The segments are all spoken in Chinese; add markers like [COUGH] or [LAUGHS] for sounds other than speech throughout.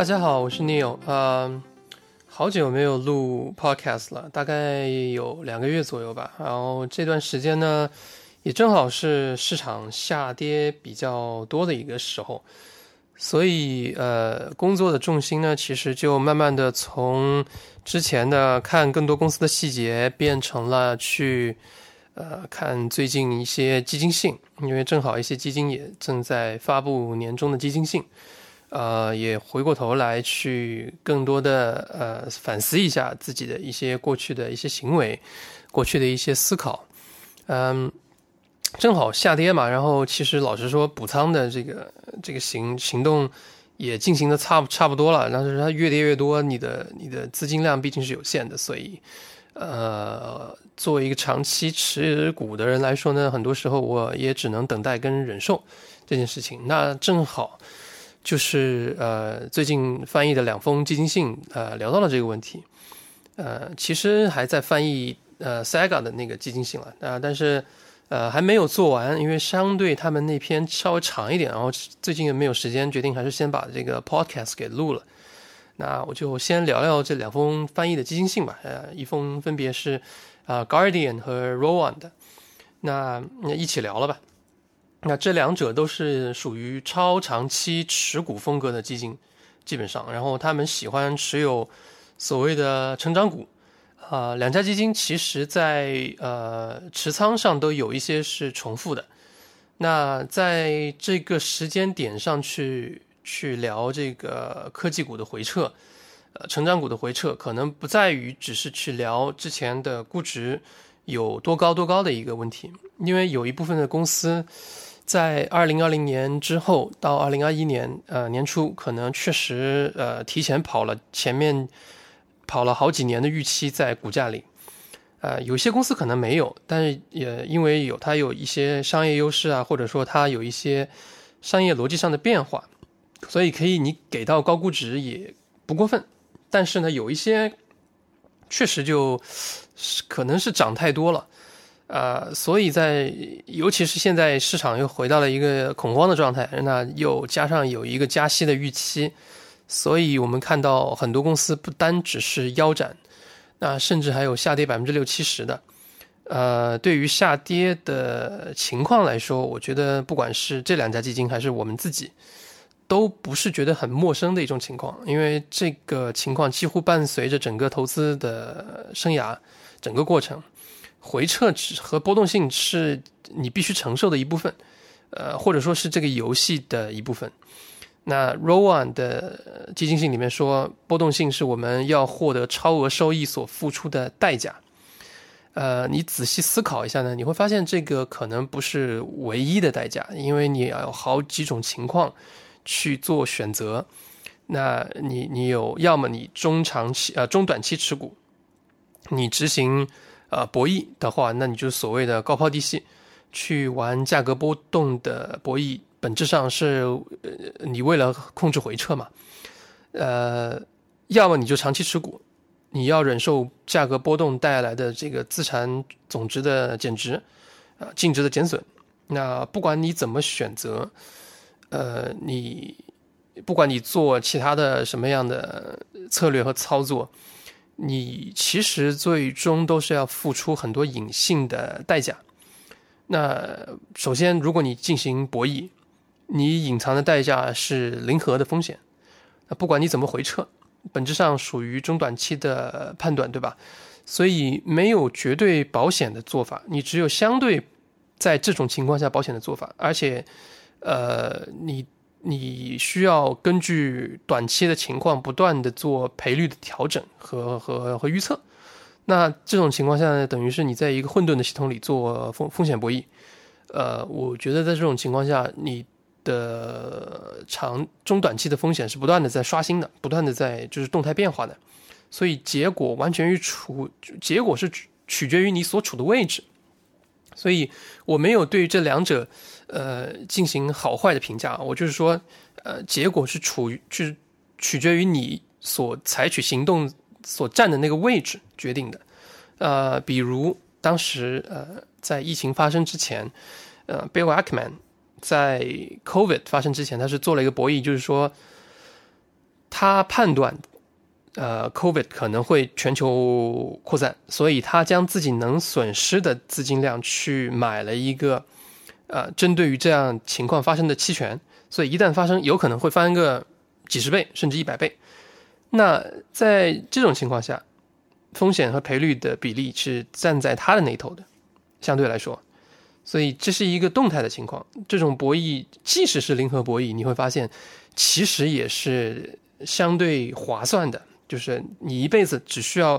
大家好，我是 Neil，呃，好久没有录 podcast 了，大概有两个月左右吧。然后这段时间呢，也正好是市场下跌比较多的一个时候，所以呃，工作的重心呢，其实就慢慢的从之前的看更多公司的细节，变成了去呃看最近一些基金性，因为正好一些基金也正在发布年终的基金性。呃，也回过头来去更多的呃反思一下自己的一些过去的一些行为，过去的一些思考，嗯，正好下跌嘛，然后其实老实说补仓的这个这个行行动也进行的差差不多了，但是它越跌越多，你的你的资金量毕竟是有限的，所以呃，作为一个长期持股的人来说呢，很多时候我也只能等待跟忍受这件事情，那正好。就是呃，最近翻译的两封基金信，呃，聊到了这个问题。呃，其实还在翻译呃 Saga 的那个基金信了啊，但是呃还没有做完，因为相对他们那篇稍微长一点，然后最近也没有时间，决定还是先把这个 Podcast 给录了。那我就先聊聊这两封翻译的基金信吧。呃，一封分别是啊 Guardian 和 Rowan 的，那那一起聊了吧。那这两者都是属于超长期持股风格的基金，基本上，然后他们喜欢持有所谓的成长股，啊，两家基金其实在呃持仓上都有一些是重复的。那在这个时间点上去去聊这个科技股的回撤，呃，成长股的回撤，可能不在于只是去聊之前的估值有多高多高的一个问题，因为有一部分的公司。在二零二零年之后到二零二一年，呃年初可能确实呃提前跑了前面跑了好几年的预期在股价里，呃有些公司可能没有，但是也因为有它有一些商业优势啊，或者说它有一些商业逻辑上的变化，所以可以你给到高估值也不过分。但是呢，有一些确实就可能是涨太多了。呃，所以在尤其是现在市场又回到了一个恐慌的状态，那又加上有一个加息的预期，所以我们看到很多公司不单只是腰斩，那甚至还有下跌百分之六七十的。呃，对于下跌的情况来说，我觉得不管是这两家基金还是我们自己，都不是觉得很陌生的一种情况，因为这个情况几乎伴随着整个投资的生涯整个过程。回撤和波动性是你必须承受的一部分，呃，或者说是这个游戏的一部分。那 Rowan 的基金性里面说，波动性是我们要获得超额收益所付出的代价。呃，你仔细思考一下呢，你会发现这个可能不是唯一的代价，因为你要有好几种情况去做选择。那你你有要么你中长期呃中短期持股，你执行。呃，博弈的话，那你就所谓的高抛低吸，去玩价格波动的博弈，本质上是呃，你为了控制回撤嘛。呃，要么你就长期持股，你要忍受价格波动带来的这个资产总值的减值，啊，净值的减损。那不管你怎么选择，呃，你不管你做其他的什么样的策略和操作。你其实最终都是要付出很多隐性的代价。那首先，如果你进行博弈，你隐藏的代价是零和的风险。那不管你怎么回撤，本质上属于中短期的判断，对吧？所以没有绝对保险的做法，你只有相对在这种情况下保险的做法。而且，呃，你。你需要根据短期的情况不断的做赔率的调整和和和预测，那这种情况下呢，等于是你在一个混沌的系统里做风风险博弈。呃，我觉得在这种情况下，你的长中短期的风险是不断的在刷新的，不断的在就是动态变化的，所以结果完全于处，结果是取决于你所处的位置。所以我没有对这两者。呃，进行好坏的评价，我就是说，呃，结果是处于，就是取决于你所采取行动所站的那个位置决定的。呃，比如当时呃，在疫情发生之前，呃，Bill Ackman 在 COVID 发生之前，他是做了一个博弈，就是说，他判断，呃，COVID 可能会全球扩散，所以他将自己能损失的资金量去买了一个，呃，针对于这样情况发生的期权，所以一旦发生，有可能会翻个几十倍甚至一百倍。那在这种情况下，风险和赔率的比例是站在他的那头的，相对来说，所以这是一个动态的情况。这种博弈，即使是零和博弈，你会发现，其实也是。相对划算的，就是你一辈子只需要，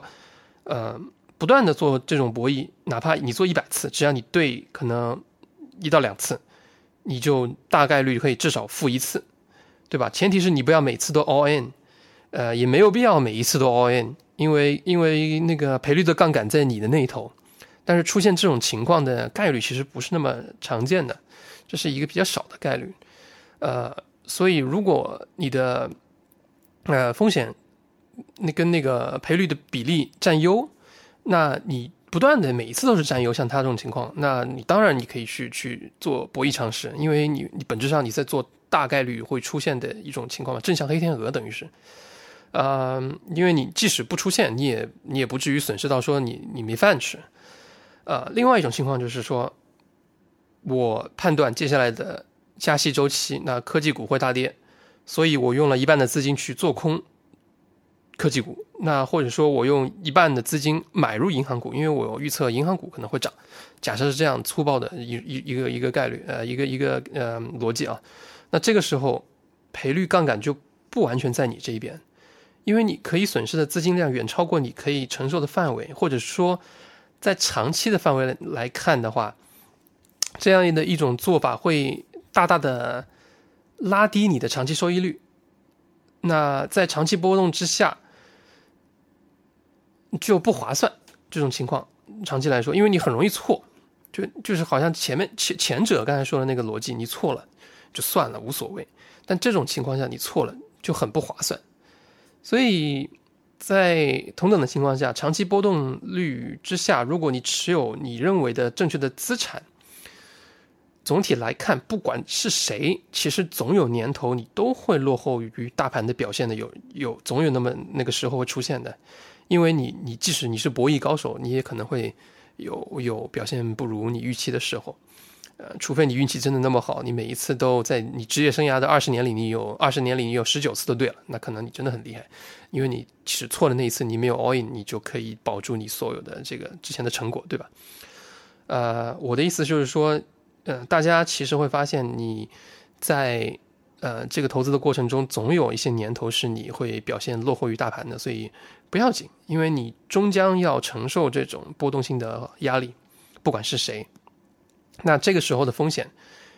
呃，不断的做这种博弈，哪怕你做一百次，只要你对可能一到两次，你就大概率可以至少负一次，对吧？前提是你不要每次都 all in，呃，也没有必要每一次都 all in，因为因为那个赔率的杠杆在你的那一头，但是出现这种情况的概率其实不是那么常见的，这是一个比较少的概率，呃，所以如果你的呃，风险那跟那个赔率的比例占优，那你不断的每一次都是占优，像他这种情况，那你当然你可以去去做博弈尝试，因为你你本质上你在做大概率会出现的一种情况嘛，正像黑天鹅等于是，呃，因为你即使不出现，你也你也不至于损失到说你你没饭吃，呃，另外一种情况就是说，我判断接下来的加息周期，那科技股会大跌。所以我用了一半的资金去做空科技股，那或者说我用一半的资金买入银行股，因为我预测银行股可能会涨。假设是这样粗暴的一一一个一个概率，呃，一个一个呃逻辑啊。那这个时候赔率杠杆就不完全在你这一边，因为你可以损失的资金量远超过你可以承受的范围，或者说在长期的范围来看的话，这样的一种做法会大大的。拉低你的长期收益率，那在长期波动之下就不划算。这种情况长期来说，因为你很容易错，就就是好像前面前前者刚才说的那个逻辑，你错了就算了无所谓，但这种情况下你错了就很不划算。所以在同等的情况下，长期波动率之下，如果你持有你认为的正确的资产。总体来看，不管是谁，其实总有年头你都会落后于大盘的表现的，有有总有那么那个时候会出现的，因为你你即使你是博弈高手，你也可能会有有表现不如你预期的时候，呃，除非你运气真的那么好，你每一次都在你职业生涯的二十年里，你有二十年里你有十九次都对了，那可能你真的很厉害，因为你其实错的那一次你没有 all in，你就可以保住你所有的这个之前的成果，对吧？呃，我的意思就是说。嗯，大家其实会发现，你在呃这个投资的过程中，总有一些年头是你会表现落后于大盘的，所以不要紧，因为你终将要承受这种波动性的压力，不管是谁。那这个时候的风险，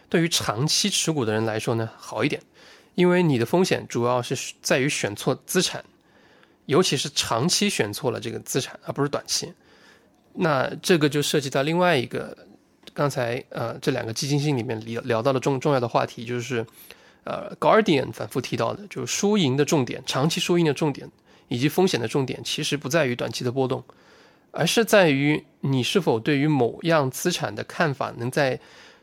对于长期持股的人来说呢，好一点，因为你的风险主要是在于选错资产，尤其是长期选错了这个资产，而不是短期。那这个就涉及到另外一个。刚才呃，这两个基金经理里面聊聊到了重重要的话题，就是呃，Guardian 反复提到的，就是输赢的重点，长期输赢的重点，以及风险的重点，其实不在于短期的波动，而是在于你是否对于某样资产的看法能在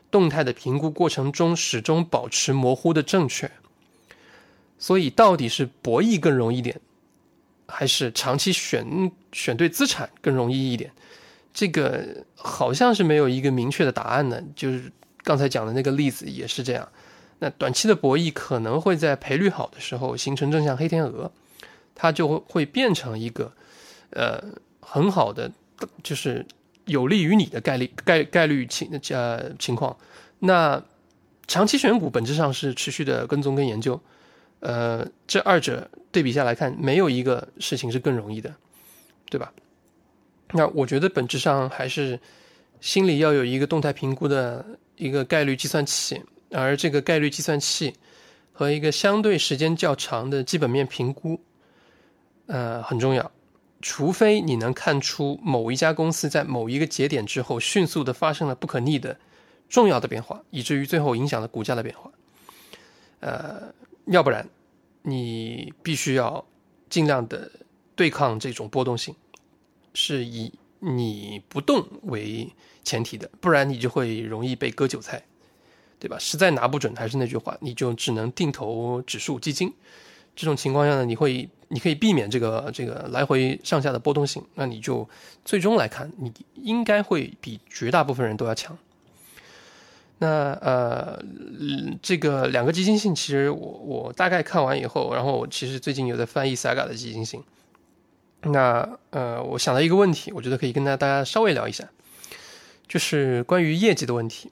动态的评估过程中始终保持模糊的正确。所以，到底是博弈更容易一点，还是长期选选对资产更容易一点？这个好像是没有一个明确的答案呢，就是刚才讲的那个例子也是这样。那短期的博弈可能会在赔率好的时候形成正向黑天鹅，它就会会变成一个呃很好的，就是有利于你的概率概概率情呃情况。那长期选股本质上是持续的跟踪跟研究，呃，这二者对比下来看，没有一个事情是更容易的，对吧？那我觉得本质上还是心里要有一个动态评估的一个概率计算器，而这个概率计算器和一个相对时间较长的基本面评估，呃很重要。除非你能看出某一家公司在某一个节点之后迅速的发生了不可逆的重要的变化，以至于最后影响了股价的变化，呃，要不然你必须要尽量的对抗这种波动性。是以你不动为前提的，不然你就会容易被割韭菜，对吧？实在拿不准，还是那句话，你就只能定投指数基金，这种情况下呢，你会你可以避免这个这个来回上下的波动性，那你就最终来看，你应该会比绝大部分人都要强。那呃，这个两个基金性，其实我我大概看完以后，然后我其实最近有在翻译 Saga 的基金性。那呃，我想到一个问题，我觉得可以跟大大家稍微聊一下，就是关于业绩的问题。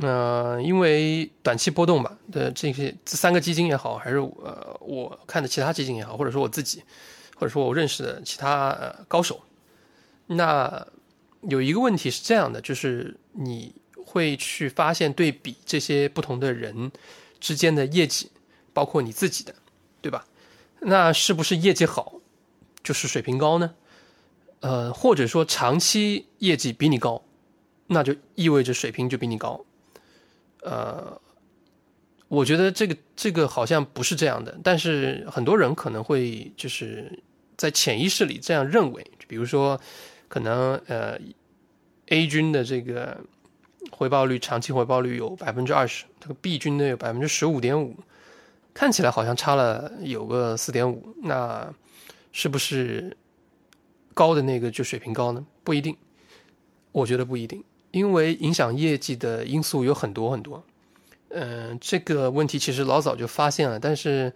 呃，因为短期波动吧的这些这三个基金也好，还是呃我看的其他基金也好，或者说我自己，或者说我认识的其他呃高手，那有一个问题是这样的，就是你。会去发现对比这些不同的人之间的业绩，包括你自己的，对吧？那是不是业绩好就是水平高呢？呃，或者说长期业绩比你高，那就意味着水平就比你高。呃，我觉得这个这个好像不是这样的，但是很多人可能会就是在潜意识里这样认为，比如说可能呃 A 军的这个。回报率长期回报率有百分之二十，这个 B 军的有百分之十五点五，看起来好像差了有个四点五，那是不是高的那个就水平高呢？不一定，我觉得不一定，因为影响业绩的因素有很多很多。嗯，这个问题其实老早就发现了，但是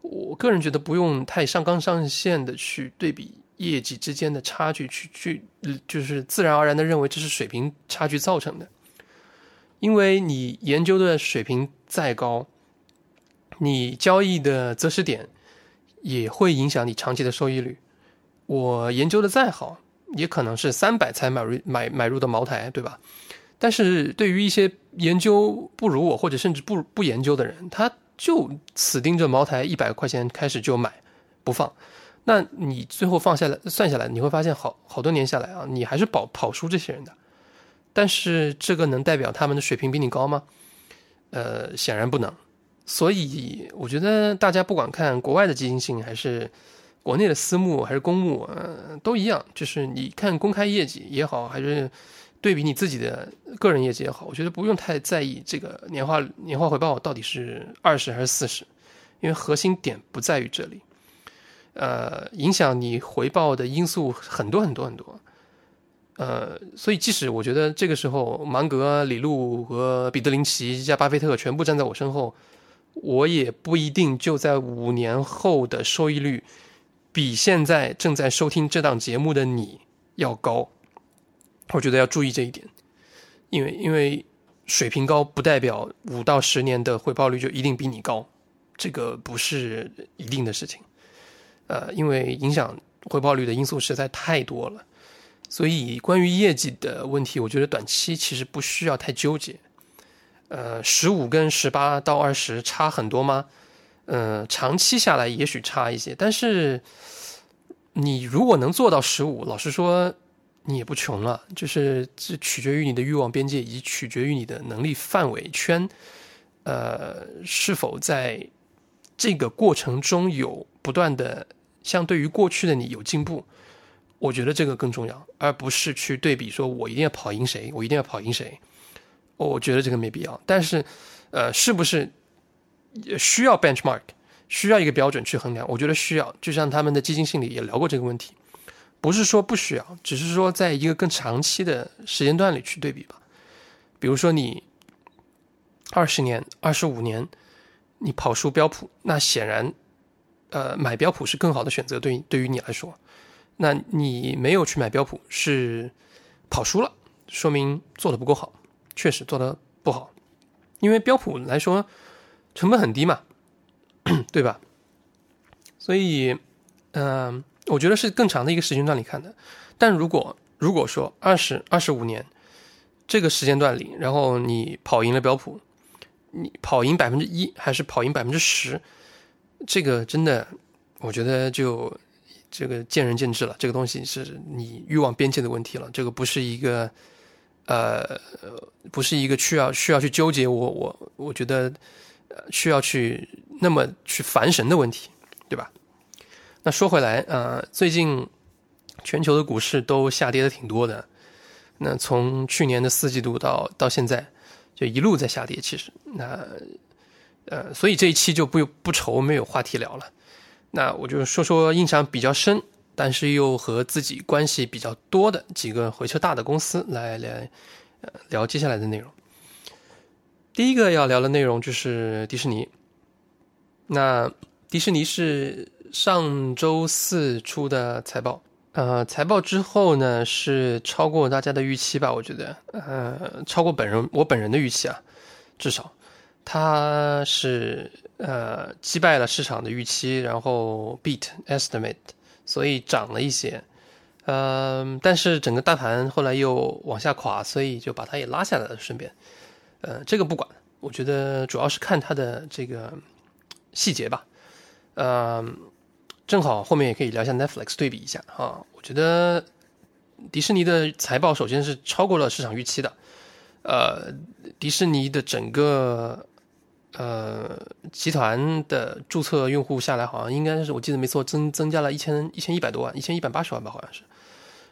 我个人觉得不用太上纲上线的去对比业绩之间的差距，去去就是自然而然的认为这是水平差距造成的。因为你研究的水平再高，你交易的择时点也会影响你长期的收益率。我研究的再好，也可能是三百才买入买买入的茅台，对吧？但是对于一些研究不如我或者甚至不不研究的人，他就死盯着茅台一百块钱开始就买不放，那你最后放下来算下来，你会发现好好多年下来啊，你还是跑跑输这些人的。但是这个能代表他们的水平比你高吗？呃，显然不能。所以我觉得大家不管看国外的基金性还是国内的私募还是公募，呃，都一样。就是你看公开业绩也好，还是对比你自己的个人业绩也好，我觉得不用太在意这个年化年化回报到底是二十还是四十，因为核心点不在于这里。呃，影响你回报的因素很多很多很多。呃，所以即使我觉得这个时候芒格、李路和彼得林奇加巴菲特全部站在我身后，我也不一定就在五年后的收益率比现在正在收听这档节目的你要高。我觉得要注意这一点，因为因为水平高不代表五到十年的回报率就一定比你高，这个不是一定的事情。呃，因为影响回报率的因素实在太多了。所以，关于业绩的问题，我觉得短期其实不需要太纠结。呃，十五跟十八到二十差很多吗？呃，长期下来也许差一些，但是你如果能做到十五，老实说，你也不穷了。就是这取决于你的欲望边界，以及取决于你的能力范围圈。呃，是否在这个过程中有不断的相对于过去的你有进步？我觉得这个更重要，而不是去对比说，我一定要跑赢谁，我一定要跑赢谁。我觉得这个没必要。但是，呃，是不是需要 benchmark，需要一个标准去衡量？我觉得需要。就像他们的基金经理也聊过这个问题，不是说不需要，只是说在一个更长期的时间段里去对比吧。比如说你二十年、二十五年，你跑输标普，那显然，呃，买标普是更好的选择，对于对于你来说。那你没有去买标普，是跑输了，说明做的不够好，确实做的不好。因为标普来说，成本很低嘛，对吧？所以，嗯，我觉得是更长的一个时间段里看的。但如果如果说二十二十五年这个时间段里，然后你跑赢了标普，你跑赢百分之一还是跑赢百分之十，这个真的，我觉得就。这个见仁见智了，这个东西是你欲望边界的问题了，这个不是一个，呃，不是一个需要需要去纠结我我我觉得需要去那么去烦神的问题，对吧？那说回来，呃，最近全球的股市都下跌的挺多的，那从去年的四季度到到现在，就一路在下跌。其实，那呃，所以这一期就不不愁没有话题聊了。那我就说说印象比较深，但是又和自己关系比较多的几个回撤大的公司来来呃聊接下来的内容。第一个要聊的内容就是迪士尼。那迪士尼是上周四出的财报，呃，财报之后呢是超过大家的预期吧？我觉得，呃，超过本人我本人的预期啊，至少它是呃击败了市场的预期，然后 beat estimate，所以涨了一些，嗯，但是整个大盘后来又往下垮，所以就把它也拉下来了。顺便，呃，这个不管，我觉得主要是看它的这个。细节吧，呃，正好后面也可以聊一下 Netflix 对比一下啊。我觉得迪士尼的财报首先是超过了市场预期的，呃，迪士尼的整个呃集团的注册用户下来，好像应该是我记得没错，增增加了一千一千一百多万，一千一百八十万吧，好像是。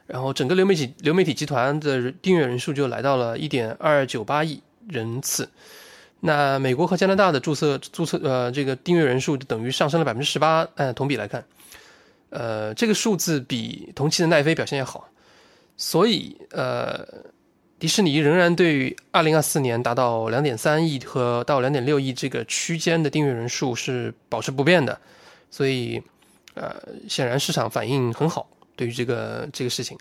然后整个流媒体流媒体集团的订阅人数就来到了一点二九八亿人次。那美国和加拿大的注册注册呃这个订阅人数等于上升了百分之十八，按同比来看，呃这个数字比同期的奈飞表现要好，所以呃迪士尼仍然对于二零二四年达到两点三亿和到两点六亿这个区间的订阅人数是保持不变的，所以呃显然市场反应很好，对于这个这个事情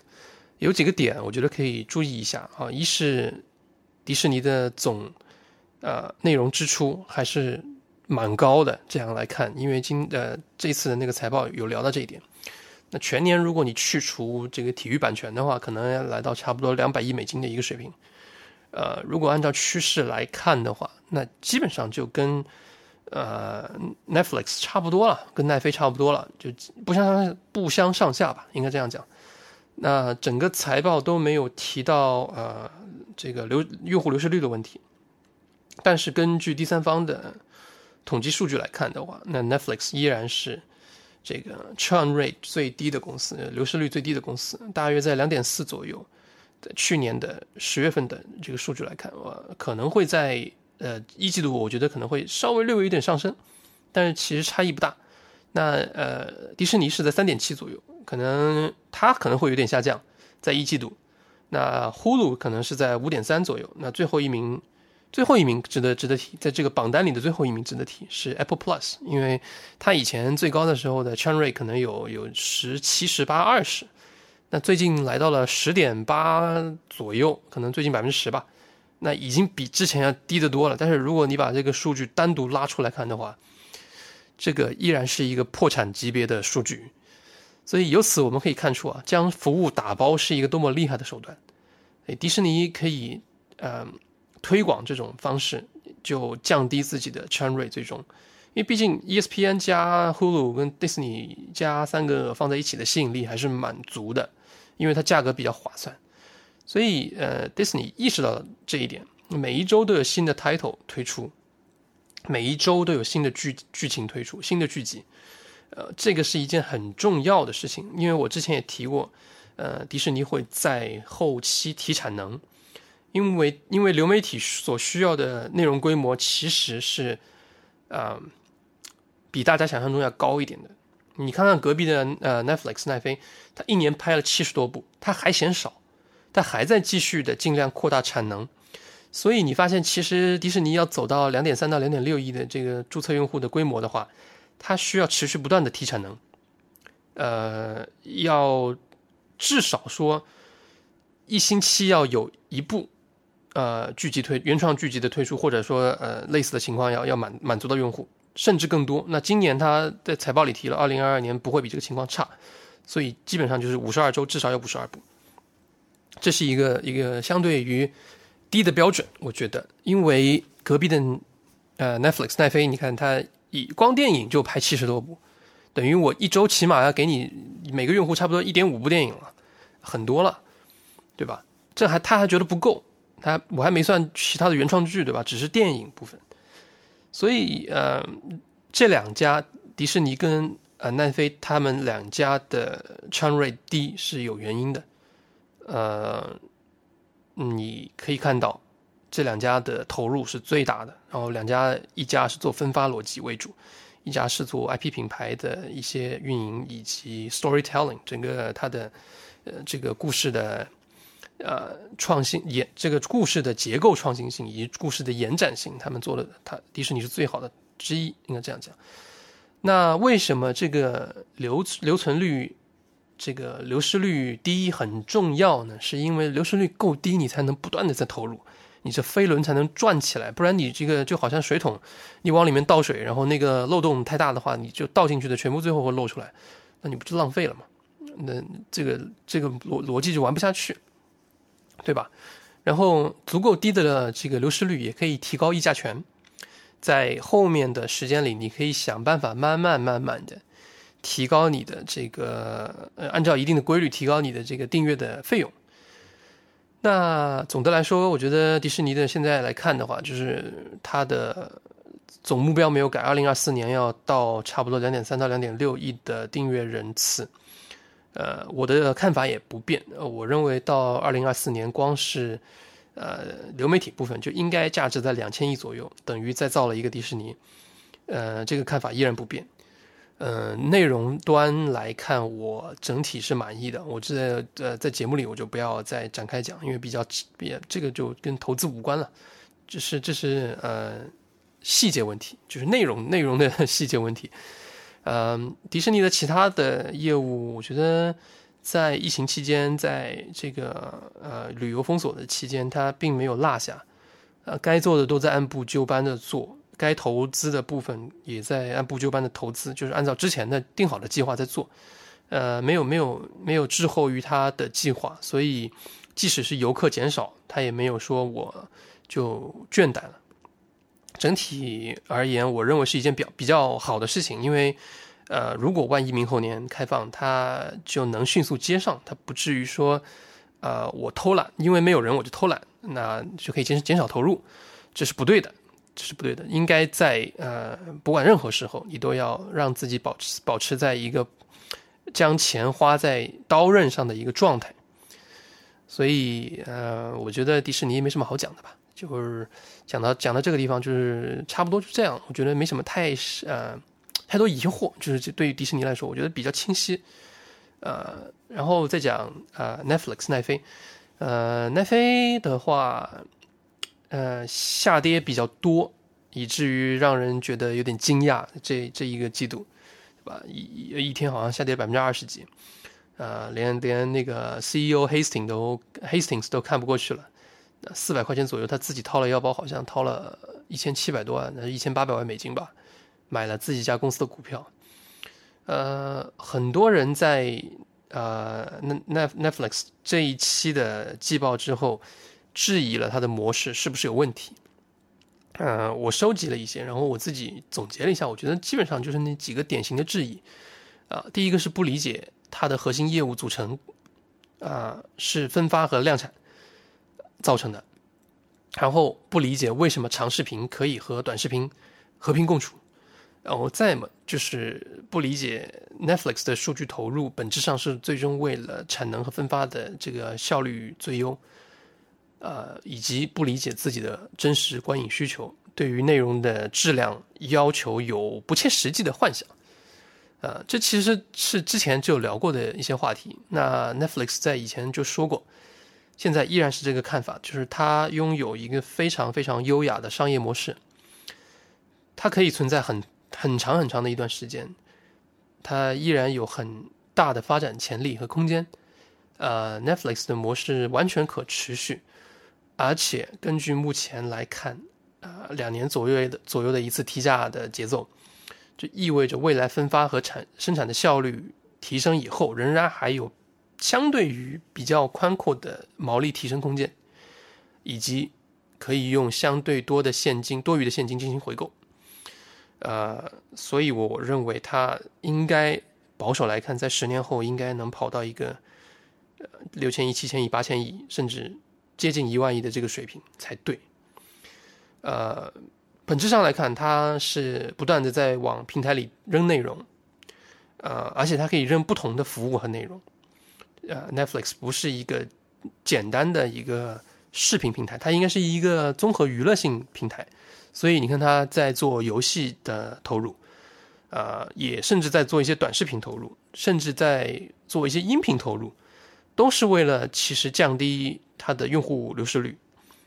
有几个点我觉得可以注意一下啊，一是迪士尼的总。呃，内容支出还是蛮高的。这样来看，因为今呃这次的那个财报有聊到这一点。那全年如果你去除这个体育版权的话，可能要来到差不多两百亿美金的一个水平。呃，如果按照趋势来看的话，那基本上就跟呃 Netflix 差不多了，跟奈飞差不多了，就不相不相上下吧，应该这样讲。那整个财报都没有提到呃这个流用户流失率的问题。但是根据第三方的统计数据来看的话，那 Netflix 依然是这个 churn rate 最低的公司，流失率最低的公司，大约在两点四左右。去年的十月份的这个数据来看，我可能会在呃一季度，我觉得可能会稍微略微有点上升，但是其实差异不大。那呃迪士尼是在三点七左右，可能它可能会有点下降，在一季度。那 Hulu 可能是在五点三左右。那最后一名。最后一名值得值得提，在这个榜单里的最后一名值得提是 Apple Plus，因为它以前最高的时候的 churn rate 可能有有十七、十八、二十，那最近来到了十点八左右，可能最近百分之十吧，那已经比之前要低得多了。但是如果你把这个数据单独拉出来看的话，这个依然是一个破产级别的数据，所以由此我们可以看出啊，将服务打包是一个多么厉害的手段。哎，迪士尼可以，嗯。推广这种方式就降低自己的 churn rate，最终，因为毕竟 ESPN 加 Hulu 跟 Disney 加三个放在一起的吸引力还是蛮足的，因为它价格比较划算，所以呃 Disney 意识到了这一点，每一周都有新的 title 推出，每一周都有新的剧剧情推出，新的剧集，呃，这个是一件很重要的事情，因为我之前也提过，呃，迪士尼会在后期提产能。因为因为流媒体所需要的内容规模其实是，呃，比大家想象中要高一点的。你看看隔壁的呃 Netflix 奈飞，它一年拍了七十多部，它还嫌少，它还在继续的尽量扩大产能。所以你发现，其实迪士尼要走到两点三到两点六亿的这个注册用户的规模的话，它需要持续不断的提产能，呃，要至少说一星期要有一部。呃，剧集推原创剧集的推出，或者说呃类似的情况，要要满满足到用户，甚至更多。那今年他在财报里提了，二零二二年不会比这个情况差，所以基本上就是五十二周至少有五十二部，这是一个一个相对于低的标准，我觉得，因为隔壁的呃 Netflix 奈飞，你看它以光电影就拍七十多部，等于我一周起码要给你每个用户差不多一点五部电影了，很多了，对吧？这还他还觉得不够。它我还没算其他的原创剧，对吧？只是电影部分，所以呃，这两家迪士尼跟呃奈飞他们两家的 c h a n r a t 低是有原因的，呃，你可以看到这两家的投入是最大的，然后两家一家是做分发逻辑为主，一家是做 IP 品牌的一些运营以及 storytelling，整个它的呃这个故事的呃创新延这个故事的结构创新性以及故事的延展性，他们做的，它迪士尼是最好的之一，应该这样讲。那为什么这个留留存率、这个流失率低很重要呢？是因为流失率够低，你才能不断的在投入。你这飞轮才能转起来，不然你这个就好像水桶，你往里面倒水，然后那个漏洞太大的话，你就倒进去的全部最后会漏出来，那你不就浪费了吗？那这个这个逻逻辑就玩不下去，对吧？然后足够低的这个流失率也可以提高溢价权，在后面的时间里，你可以想办法慢慢慢慢的提高你的这个呃，按照一定的规律提高你的这个订阅的费用。那总的来说，我觉得迪士尼的现在来看的话，就是它的总目标没有改，二零二四年要到差不多两点三到两点六亿的订阅人次。呃，我的看法也不变，呃我认为到二零二四年，光是呃流媒体部分就应该价值在两千亿左右，等于再造了一个迪士尼。呃，这个看法依然不变。呃，内容端来看，我整体是满意的。我这呃在节目里我就不要再展开讲，因为比较比这个就跟投资无关了，这是这是呃细节问题，就是内容内容的 [LAUGHS] 细节问题。嗯，迪士尼的其他的业务，我觉得在疫情期间，在这个呃旅游封锁的期间，它并没有落下，呃，该做的都在按部就班的做。该投资的部分也在按部就班的投资，就是按照之前的定好的计划在做，呃，没有没有没有滞后于他的计划，所以即使是游客减少，他也没有说我就倦怠了。整体而言，我认为是一件比较比较好的事情，因为呃，如果万一明后年开放，它就能迅速接上，它不至于说呃我偷懒，因为没有人我就偷懒，那就可以减减少投入，这是不对的。这是不对的，应该在呃，不管任何时候，你都要让自己保持保持在一个将钱花在刀刃上的一个状态。所以呃，我觉得迪士尼没什么好讲的吧，就是讲到讲到这个地方，就是差不多就这样。我觉得没什么太呃太多疑惑，就是对于迪士尼来说，我觉得比较清晰。呃，然后再讲呃 Netflix 奈飞，呃奈飞的话。呃，下跌比较多，以至于让人觉得有点惊讶。这这一个季度，对吧？一一天好像下跌百分之二十几，呃，连连那个 CEO Hastings 都 Hastings 都看不过去了。四百块钱左右，他自己掏了腰包，好像掏了一千七百多万，那是一千八百万美金吧，买了自己家公司的股票。呃，很多人在呃那 Netflix 这一期的季报之后。质疑了它的模式是不是有问题？呃，我收集了一些，然后我自己总结了一下，我觉得基本上就是那几个典型的质疑。啊，第一个是不理解它的核心业务组成，啊，是分发和量产造成的，然后不理解为什么长视频可以和短视频和平共处，然后再么就是不理解 Netflix 的数据投入本质上是最终为了产能和分发的这个效率最优。呃，以及不理解自己的真实观影需求，对于内容的质量要求有不切实际的幻想，呃，这其实是之前就聊过的一些话题。那 Netflix 在以前就说过，现在依然是这个看法，就是它拥有一个非常非常优雅的商业模式，它可以存在很很长很长的一段时间，它依然有很大的发展潜力和空间。呃，Netflix 的模式完全可持续。而且根据目前来看，呃，两年左右的左右的一次提价的节奏，就意味着未来分发和产生产的效率提升以后，仍然还有相对于比较宽阔的毛利提升空间，以及可以用相对多的现金多余的现金进行回购。呃，所以我认为它应该保守来看，在十年后应该能跑到一个呃六千亿、七千亿、八千亿，甚至。接近一万亿的这个水平才对，呃，本质上来看，它是不断的在往平台里扔内容，呃，而且它可以扔不同的服务和内容，呃，Netflix 不是一个简单的一个视频平台，它应该是一个综合娱乐性平台，所以你看它在做游戏的投入，啊，也甚至在做一些短视频投入，甚至在做一些音频投入，都是为了其实降低它的用户流失率，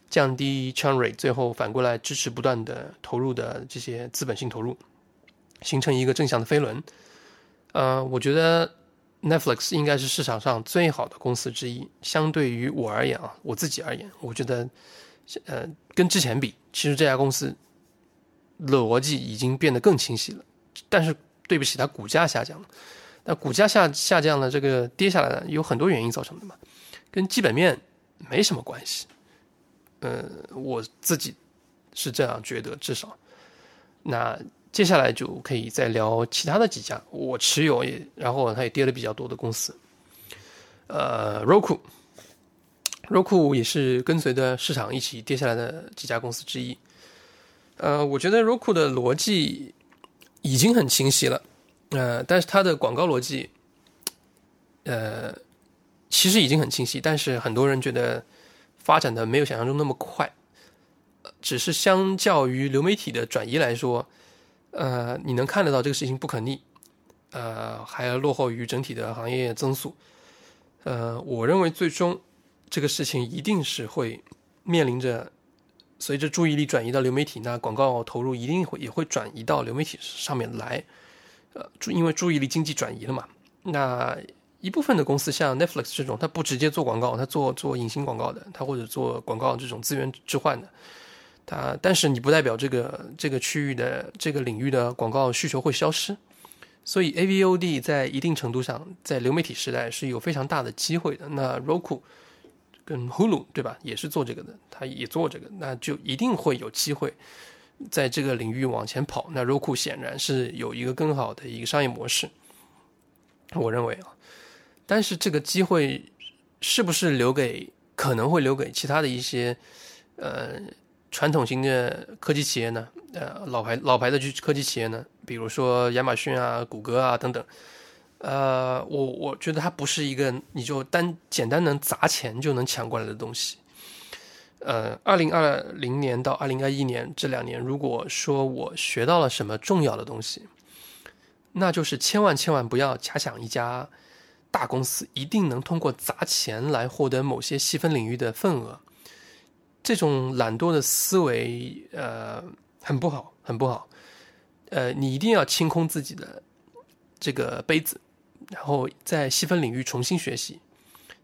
降低 churn rate，最后反过来支持不断的投入的这些资本性投入，形成一个正向的飞轮。呃，我觉得 Netflix 应该是市场上最好的公司之一。相对于我而言啊，我自己而言，我觉得，呃，跟之前比，其实这家公司逻辑已经变得更清晰了。但是对不起，它股价下降了。那股价下下降了，这个跌下来呢，有很多原因造成的嘛，跟基本面没什么关系。呃，我自己是这样觉得，至少。那接下来就可以再聊其他的几家我持有也，然后它也跌的比较多的公司。呃，Roku，Roku 也是跟随着市场一起跌下来的几家公司之一。呃，我觉得 Roku 的逻辑。已经很清晰了，呃，但是它的广告逻辑，呃，其实已经很清晰，但是很多人觉得发展的没有想象中那么快，只是相较于流媒体的转移来说，呃，你能看得到这个事情不可逆，呃，还要落后于整体的行业增速，呃，我认为最终这个事情一定是会面临着。随着注意力转移到流媒体，那广告投入一定会也会转移到流媒体上面来，呃，注因为注意力经济转移了嘛。那一部分的公司像 Netflix 这种，它不直接做广告，它做做隐形广告的，它或者做广告这种资源置换的，它但是你不代表这个这个区域的这个领域的广告需求会消失，所以 AVOD 在一定程度上在流媒体时代是有非常大的机会的。那 Roku。跟 Hulu 对吧，也是做这个的，他也做这个，那就一定会有机会在这个领域往前跑。那 Roku 显然是有一个更好的一个商业模式，我认为啊，但是这个机会是不是留给可能会留给其他的一些呃传统型的科技企业呢？呃，老牌老牌的科技企业呢？比如说亚马逊啊、谷歌啊等等。呃，我我觉得它不是一个你就单简单能砸钱就能抢过来的东西。呃，二零二零年到二零二一年这两年，如果说我学到了什么重要的东西，那就是千万千万不要假想一家大公司一定能通过砸钱来获得某些细分领域的份额。这种懒惰的思维，呃，很不好，很不好。呃，你一定要清空自己的这个杯子。然后在细分领域重新学习，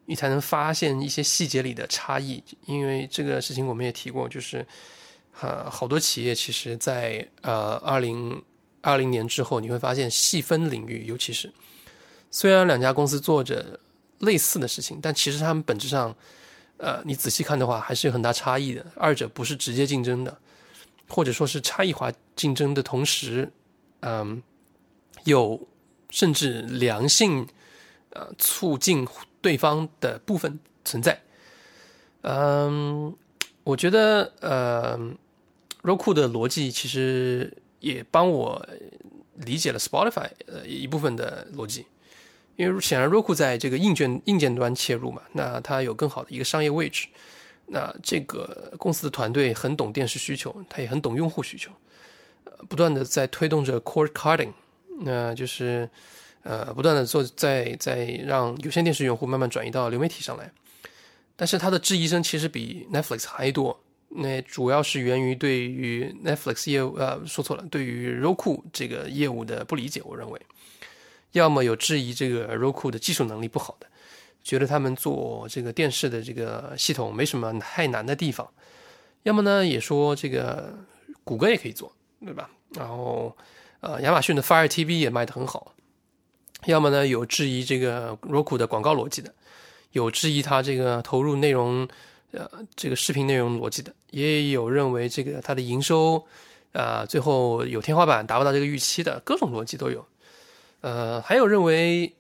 你才能发现一些细节里的差异。因为这个事情我们也提过，就是呃好多企业其实，在呃二零二零年之后，你会发现细分领域，尤其是虽然两家公司做着类似的事情，但其实他们本质上，呃你仔细看的话，还是有很大差异的。二者不是直接竞争的，或者说是差异化竞争的同时，嗯有。甚至良性，呃，促进对方的部分存在。嗯，我觉得，呃，Roku 的逻辑其实也帮我理解了 Spotify 呃一部分的逻辑，因为显然 Roku 在这个硬件硬件端切入嘛，那它有更好的一个商业位置。那这个公司的团队很懂电视需求，它也很懂用户需求，不断的在推动着 cord cutting。那就是，呃，不断的做，在在让有线电视用户慢慢转移到流媒体上来，但是他的质疑声其实比 Netflix 还多。那主要是源于对于 Netflix 业务，呃，说错了，对于 Roku 这个业务的不理解。我认为，要么有质疑这个 Roku 的技术能力不好的，觉得他们做这个电视的这个系统没什么太难的地方；要么呢，也说这个谷歌也可以做，对吧？然后。呃，亚马逊的 Fire TV 也卖得很好。要么呢，有质疑这个 Roku 的广告逻辑的，有质疑它这个投入内容，呃，这个视频内容逻辑的，也有认为这个它的营收，啊，最后有天花板达不到这个预期的，各种逻辑都有。呃，还有认为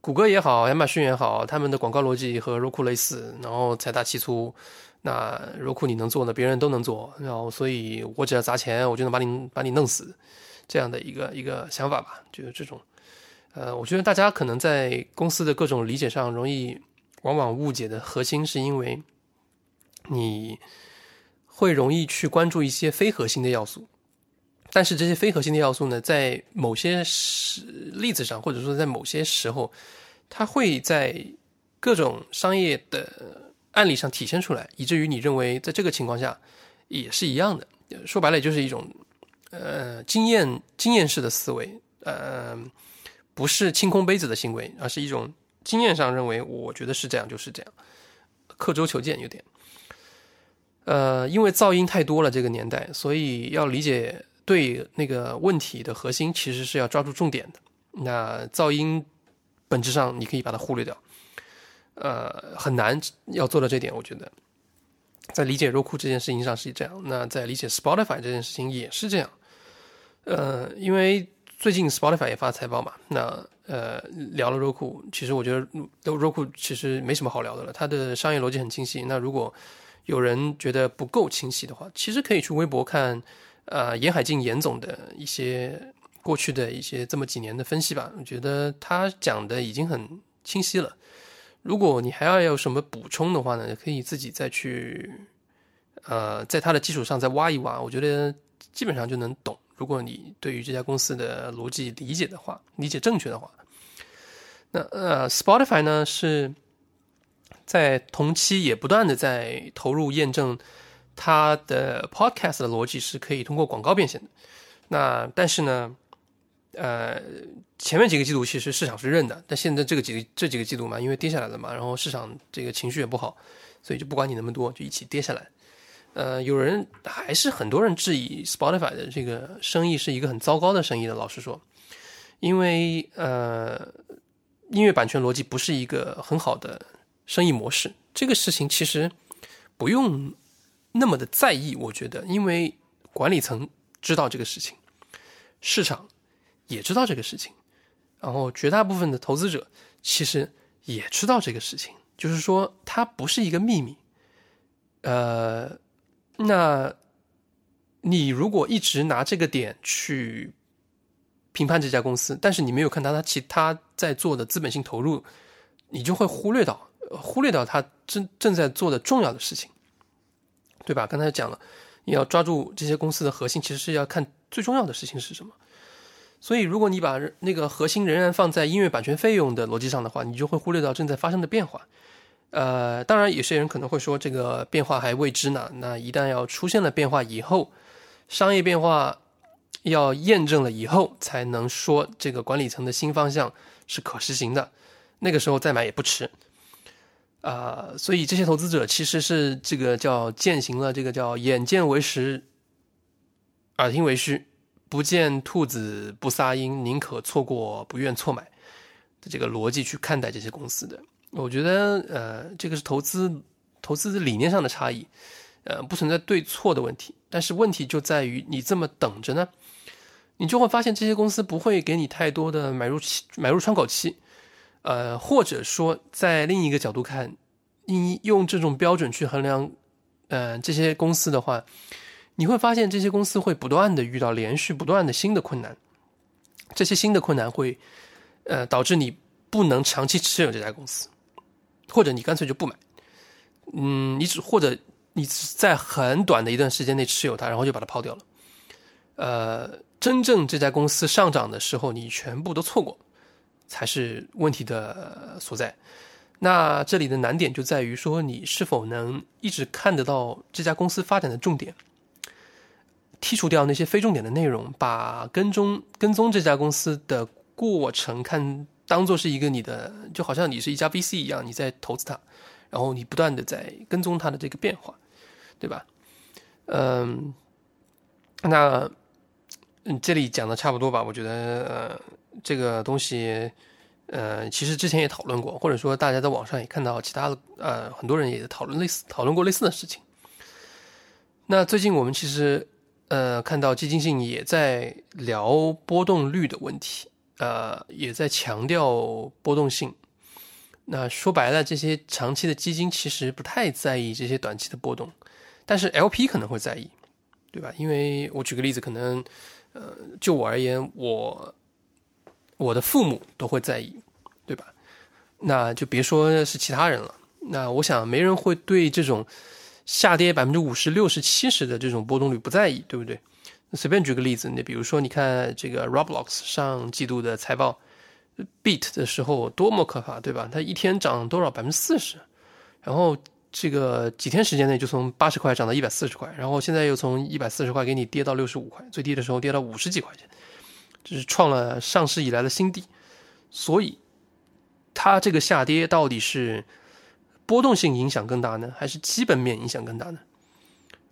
谷歌也好，亚马逊也好，他们的广告逻辑和 Roku 类似，然后财大气粗。那 Roku 你能做呢，别人都能做，然后所以我只要砸钱，我就能把你把你弄死。这样的一个一个想法吧，就是这种，呃，我觉得大家可能在公司的各种理解上，容易往往误解的核心，是因为你会容易去关注一些非核心的要素，但是这些非核心的要素呢，在某些时例子上，或者说在某些时候，它会在各种商业的案例上体现出来，以至于你认为在这个情况下也是一样的。说白了，就是一种呃经验经验式的思维，呃，不是清空杯子的行为，而是一种经验上认为，我觉得是这样就是这样，刻舟求剑有点。呃，因为噪音太多了，这个年代，所以要理解对那个问题的核心，其实是要抓住重点的。那噪音本质上你可以把它忽略掉，呃，很难要做到这点。我觉得，在理解 Roku 这件事情上是这样，那在理解 Spotify 这件事情也是这样。呃，因为最近 Spotify 也发财报嘛，那呃聊了 Roku，其实我觉得 Roku 其实没什么好聊的了，它的商业逻辑很清晰。那如果有人觉得不够清晰的话，其实可以去微博看，呃，严海静严总的一些过去的一些这么几年的分析吧。我觉得他讲的已经很清晰了。如果你还要有什么补充的话呢，可以自己再去，呃，在他的基础上再挖一挖。我觉得基本上就能懂。如果你对于这家公司的逻辑理解的话，理解正确的话，那呃，Spotify 呢是。在同期也不断的在投入验证，它的 podcast 的逻辑是可以通过广告变现的。那但是呢，呃，前面几个季度其实市场是认的，但现在这个几个这几个季度嘛，因为跌下来了嘛，然后市场这个情绪也不好，所以就不管你那么多，就一起跌下来。呃，有人还是很多人质疑 Spotify 的这个生意是一个很糟糕的生意的。老实说，因为呃，音乐版权逻辑不是一个很好的。生意模式这个事情其实不用那么的在意，我觉得，因为管理层知道这个事情，市场也知道这个事情，然后绝大部分的投资者其实也知道这个事情，就是说它不是一个秘密。呃，那你如果一直拿这个点去评判这家公司，但是你没有看到他其他在做的资本性投入，你就会忽略到。忽略到他正正在做的重要的事情，对吧？刚才讲了，你要抓住这些公司的核心，其实是要看最重要的事情是什么。所以，如果你把那个核心仍然放在音乐版权费用的逻辑上的话，你就会忽略到正在发生的变化。呃，当然，有些人可能会说，这个变化还未知呢。那一旦要出现了变化以后，商业变化要验证了以后，才能说这个管理层的新方向是可实行的。那个时候再买也不迟。啊，所以这些投资者其实是这个叫践行了这个叫眼见为实，耳听为虚，不见兔子不撒鹰，宁可错过不愿错买的这个逻辑去看待这些公司的。我觉得，呃，这个是投资投资理念上的差异，呃，不存在对错的问题。但是问题就在于你这么等着呢，你就会发现这些公司不会给你太多的买入期买入窗口期。呃，或者说，在另一个角度看，你用这种标准去衡量，呃，这些公司的话，你会发现这些公司会不断的遇到连续不断的新的困难，这些新的困难会，呃，导致你不能长期持有这家公司，或者你干脆就不买，嗯，你只或者你在很短的一段时间内持有它，然后就把它抛掉了，呃，真正这家公司上涨的时候，你全部都错过。才是问题的所在。那这里的难点就在于说，你是否能一直看得到这家公司发展的重点，剔除掉那些非重点的内容，把跟踪跟踪这家公司的过程看当做是一个你的，就好像你是一家 VC 一样，你在投资它，然后你不断的在跟踪它的这个变化，对吧？嗯，那嗯，这里讲的差不多吧？我觉得呃。这个东西，呃，其实之前也讨论过，或者说大家在网上也看到其他的，呃，很多人也讨论类似讨论过类似的事情。那最近我们其实，呃，看到基金性也在聊波动率的问题，呃，也在强调波动性。那说白了，这些长期的基金其实不太在意这些短期的波动，但是 LP 可能会在意，对吧？因为我举个例子，可能，呃，就我而言，我。我的父母都会在意，对吧？那就别说是其他人了。那我想，没人会对这种下跌百分之五十六十七十的这种波动率不在意，对不对？随便举个例子，你比如说，你看这个 Roblox 上季度的财报，beat 的时候多么可怕，对吧？它一天涨多少？百分之四十，然后这个几天时间内就从八十块涨到一百四十块，然后现在又从一百四十块给你跌到六十五块，最低的时候跌到五十几块钱，这是创了上市以来的新低。所以，它这个下跌到底是波动性影响更大呢，还是基本面影响更大呢？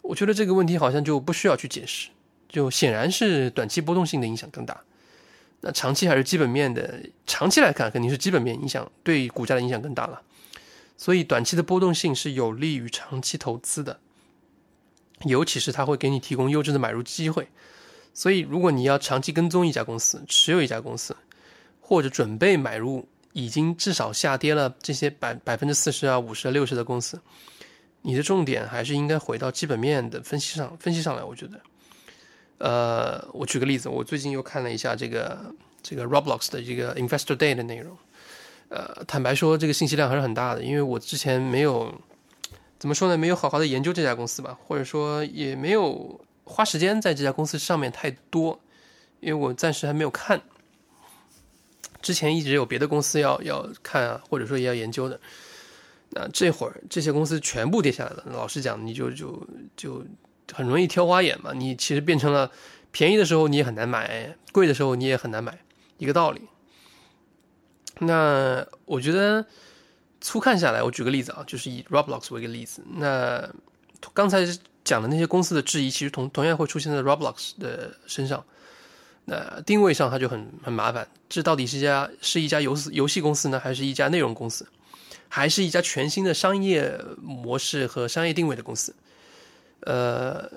我觉得这个问题好像就不需要去解释。就显然是短期波动性的影响更大，那长期还是基本面的？长期来看，肯定是基本面影响对股价的影响更大了。所以短期的波动性是有利于长期投资的，尤其是它会给你提供优质的买入机会。所以，如果你要长期跟踪一家公司，持有一家公司，或者准备买入已经至少下跌了这些百百分之四十啊、五十、六十的公司，你的重点还是应该回到基本面的分析上，分析上来。我觉得。呃，我举个例子，我最近又看了一下这个这个 Roblox 的这个 Investor Day 的内容。呃，坦白说，这个信息量还是很大的，因为我之前没有怎么说呢，没有好好的研究这家公司吧，或者说也没有花时间在这家公司上面太多，因为我暂时还没有看。之前一直有别的公司要要看啊，或者说也要研究的。那这会儿这些公司全部跌下来了，老实讲，你就就就。很容易挑花眼嘛，你其实变成了便宜的时候你也很难买，贵的时候你也很难买，一个道理。那我觉得粗看下来，我举个例子啊，就是以 Roblox 为一个例子。那刚才讲的那些公司的质疑，其实同同样会出现在 Roblox 的身上。那定位上它就很很麻烦，这到底是一家是一家游游戏公司呢，还是一家内容公司，还是一家全新的商业模式和商业定位的公司？呃，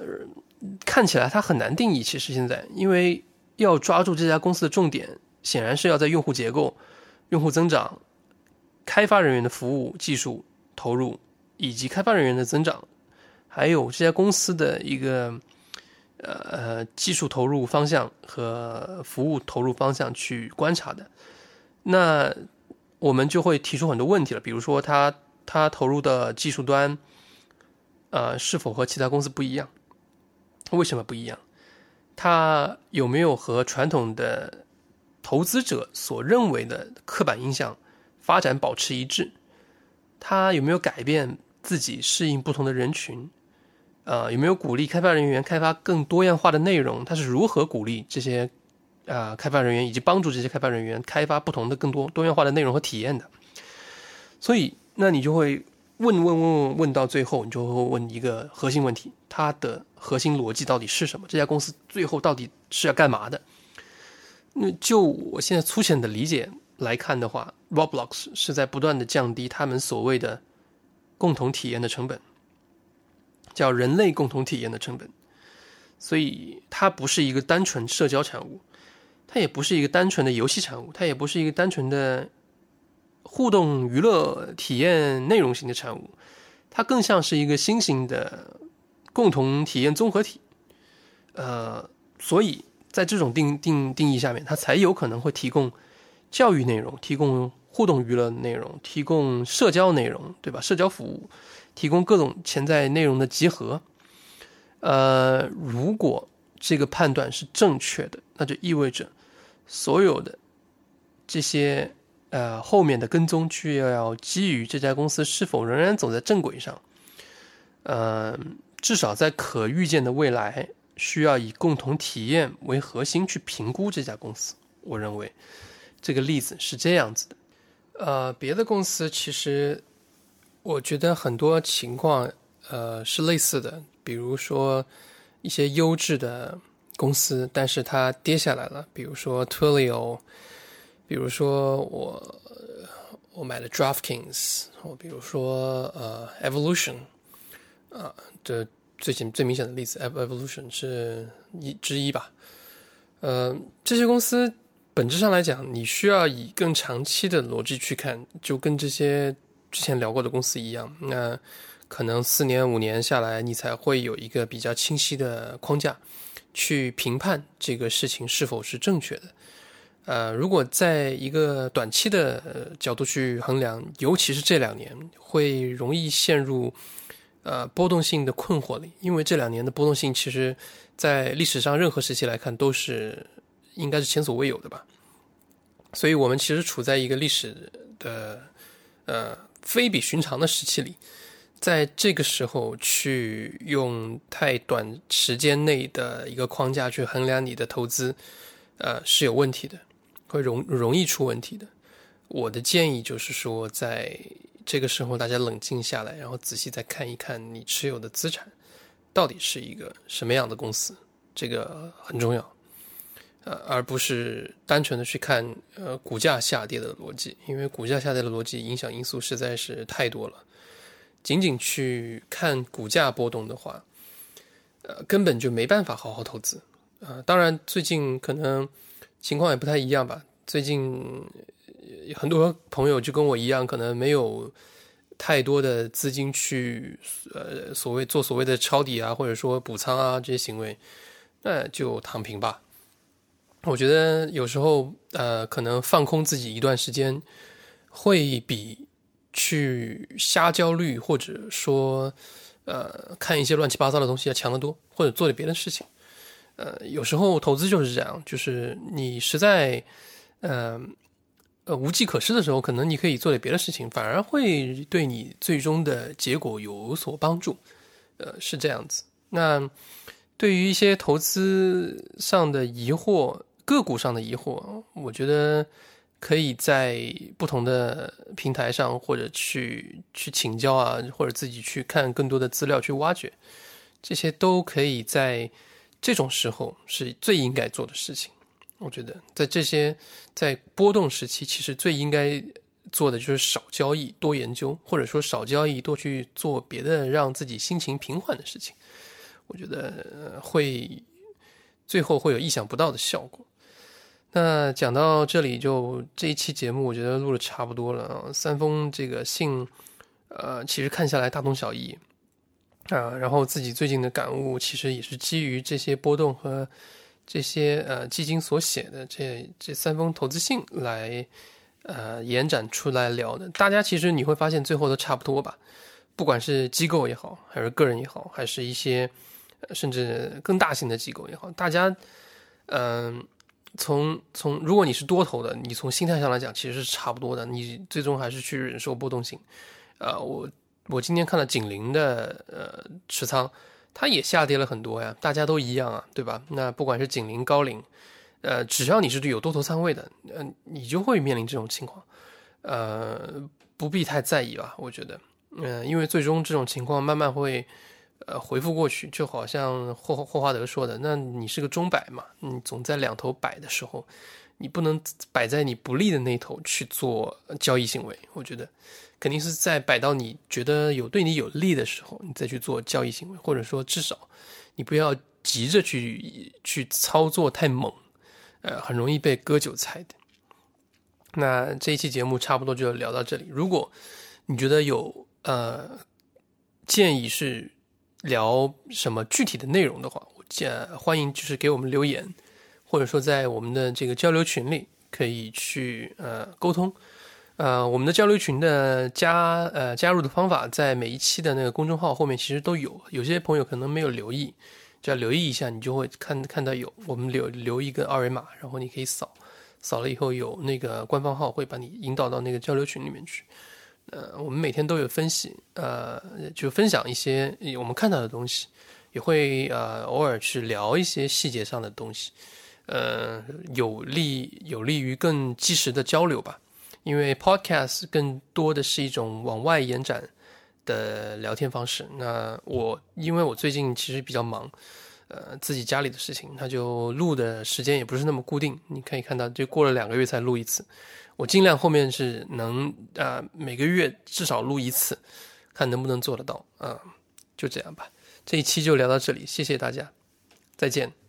看起来它很难定义。其实现在，因为要抓住这家公司的重点，显然是要在用户结构、用户增长、开发人员的服务、技术投入以及开发人员的增长，还有这家公司的一个呃技术投入方向和服务投入方向去观察的。那我们就会提出很多问题了，比如说，他他投入的技术端。呃，是否和其他公司不一样？为什么不一样？它有没有和传统的投资者所认为的刻板印象发展保持一致？它有没有改变自己适应不同的人群？呃，有没有鼓励开发人员开发更多样化的内容？它是如何鼓励这些啊开发人员以及帮助这些开发人员开发不同的更多多样化的内容和体验的？所以，那你就会。问问问问问到最后，你就会问一个核心问题：它的核心逻辑到底是什么？这家公司最后到底是要干嘛的？那就我现在粗浅的理解来看的话，Roblox 是在不断的降低他们所谓的共同体验的成本，叫人类共同体验的成本。所以它不是一个单纯社交产物，它也不是一个单纯的游戏产物，它也不是一个单纯的。互动娱乐体验内容型的产物，它更像是一个新型的共同体验综合体。呃，所以在这种定定定义下面，它才有可能会提供教育内容、提供互动娱乐内容、提供社交内容，对吧？社交服务，提供各种潜在内容的集合。呃，如果这个判断是正确的，那就意味着所有的这些。呃，后面的跟踪需要基于这家公司是否仍然走在正轨上。嗯，至少在可预见的未来，需要以共同体验为核心去评估这家公司。我认为这个例子是这样子的。呃，别的公司其实我觉得很多情况呃是类似的，比如说一些优质的公司，但是它跌下来了，比如说 Twilio。比如说我我买了 DraftKings，或比如说呃 Evolution，啊，这最近最明显的例子，Evolution 是一之一吧。呃，这些公司本质上来讲，你需要以更长期的逻辑去看，就跟这些之前聊过的公司一样。那可能四年五年下来，你才会有一个比较清晰的框架去评判这个事情是否是正确的。呃，如果在一个短期的角度去衡量，尤其是这两年，会容易陷入呃波动性的困惑里，因为这两年的波动性，其实在历史上任何时期来看都是应该是前所未有的吧。所以我们其实处在一个历史的呃非比寻常的时期里，在这个时候去用太短时间内的一个框架去衡量你的投资，呃是有问题的，会容容易出问题的。我的建议就是说，在这个时候大家冷静下来，然后仔细再看一看你持有的资产到底是一个什么样的公司，这个很重要。呃，而不是单纯的去看呃股价下跌的逻辑，因为股价下跌的逻辑影响因素实在是太多了。仅仅去看股价波动的话，呃，根本就没办法好好投资。啊，当然最近可能情况也不太一样吧。最近很多朋友就跟我一样，可能没有太多的资金去呃所谓做所谓的抄底啊，或者说补仓啊这些行为，那就躺平吧。我觉得有时候，呃，可能放空自己一段时间，会比去瞎焦虑或者说，呃，看一些乱七八糟的东西要强得多，或者做点别的事情。呃，有时候投资就是这样，就是你实在，呃，呃，无计可施的时候，可能你可以做点别的事情，反而会对你最终的结果有所帮助。呃，是这样子。那对于一些投资上的疑惑，个股上的疑惑，我觉得可以在不同的平台上，或者去去请教啊，或者自己去看更多的资料去挖掘，这些都可以在这种时候是最应该做的事情。我觉得在这些在波动时期，其实最应该做的就是少交易、多研究，或者说少交易、多去做别的让自己心情平缓的事情。我觉得会最后会有意想不到的效果。那讲到这里，就这一期节目，我觉得录的差不多了。三封这个信，呃，其实看下来大同小异啊。然后自己最近的感悟，其实也是基于这些波动和这些呃基金所写的这这三封投资信来呃延展出来聊的。大家其实你会发现最后都差不多吧，不管是机构也好，还是个人也好，还是一些甚至更大型的机构也好，大家嗯。从从，如果你是多头的，你从心态上来讲，其实是差不多的。你最终还是去忍受波动性。呃，我我今天看了景林的呃持仓，它也下跌了很多呀。大家都一样啊，对吧？那不管是景林、高瓴，呃，只要你是有多头仓位的，嗯，你就会面临这种情况。呃，不必太在意吧，我觉得。嗯，因为最终这种情况慢慢会。呃，回复过去就好像霍霍华德说的，那你是个钟摆嘛，你总在两头摆的时候，你不能摆在你不利的那头去做交易行为。我觉得肯定是在摆到你觉得有对你有利的时候，你再去做交易行为，或者说至少你不要急着去去操作太猛，呃，很容易被割韭菜的。那这一期节目差不多就聊到这里。如果你觉得有呃建议是。聊什么具体的内容的话，我建欢迎就是给我们留言，或者说在我们的这个交流群里可以去呃沟通。呃，我们的交流群的加呃加入的方法在每一期的那个公众号后面其实都有，有些朋友可能没有留意，就要留意一下，你就会看看到有我们留留一个二维码，然后你可以扫，扫了以后有那个官方号会把你引导到那个交流群里面去。呃，我们每天都有分析，呃，就分享一些我们看到的东西，也会呃偶尔去聊一些细节上的东西，呃，有利有利于更及时的交流吧。因为 Podcast 更多的是一种往外延展的聊天方式。那我因为我最近其实比较忙，呃，自己家里的事情，那就录的时间也不是那么固定。你可以看到，就过了两个月才录一次。我尽量后面是能啊每个月至少录一次，看能不能做得到啊，就这样吧。这一期就聊到这里，谢谢大家，再见。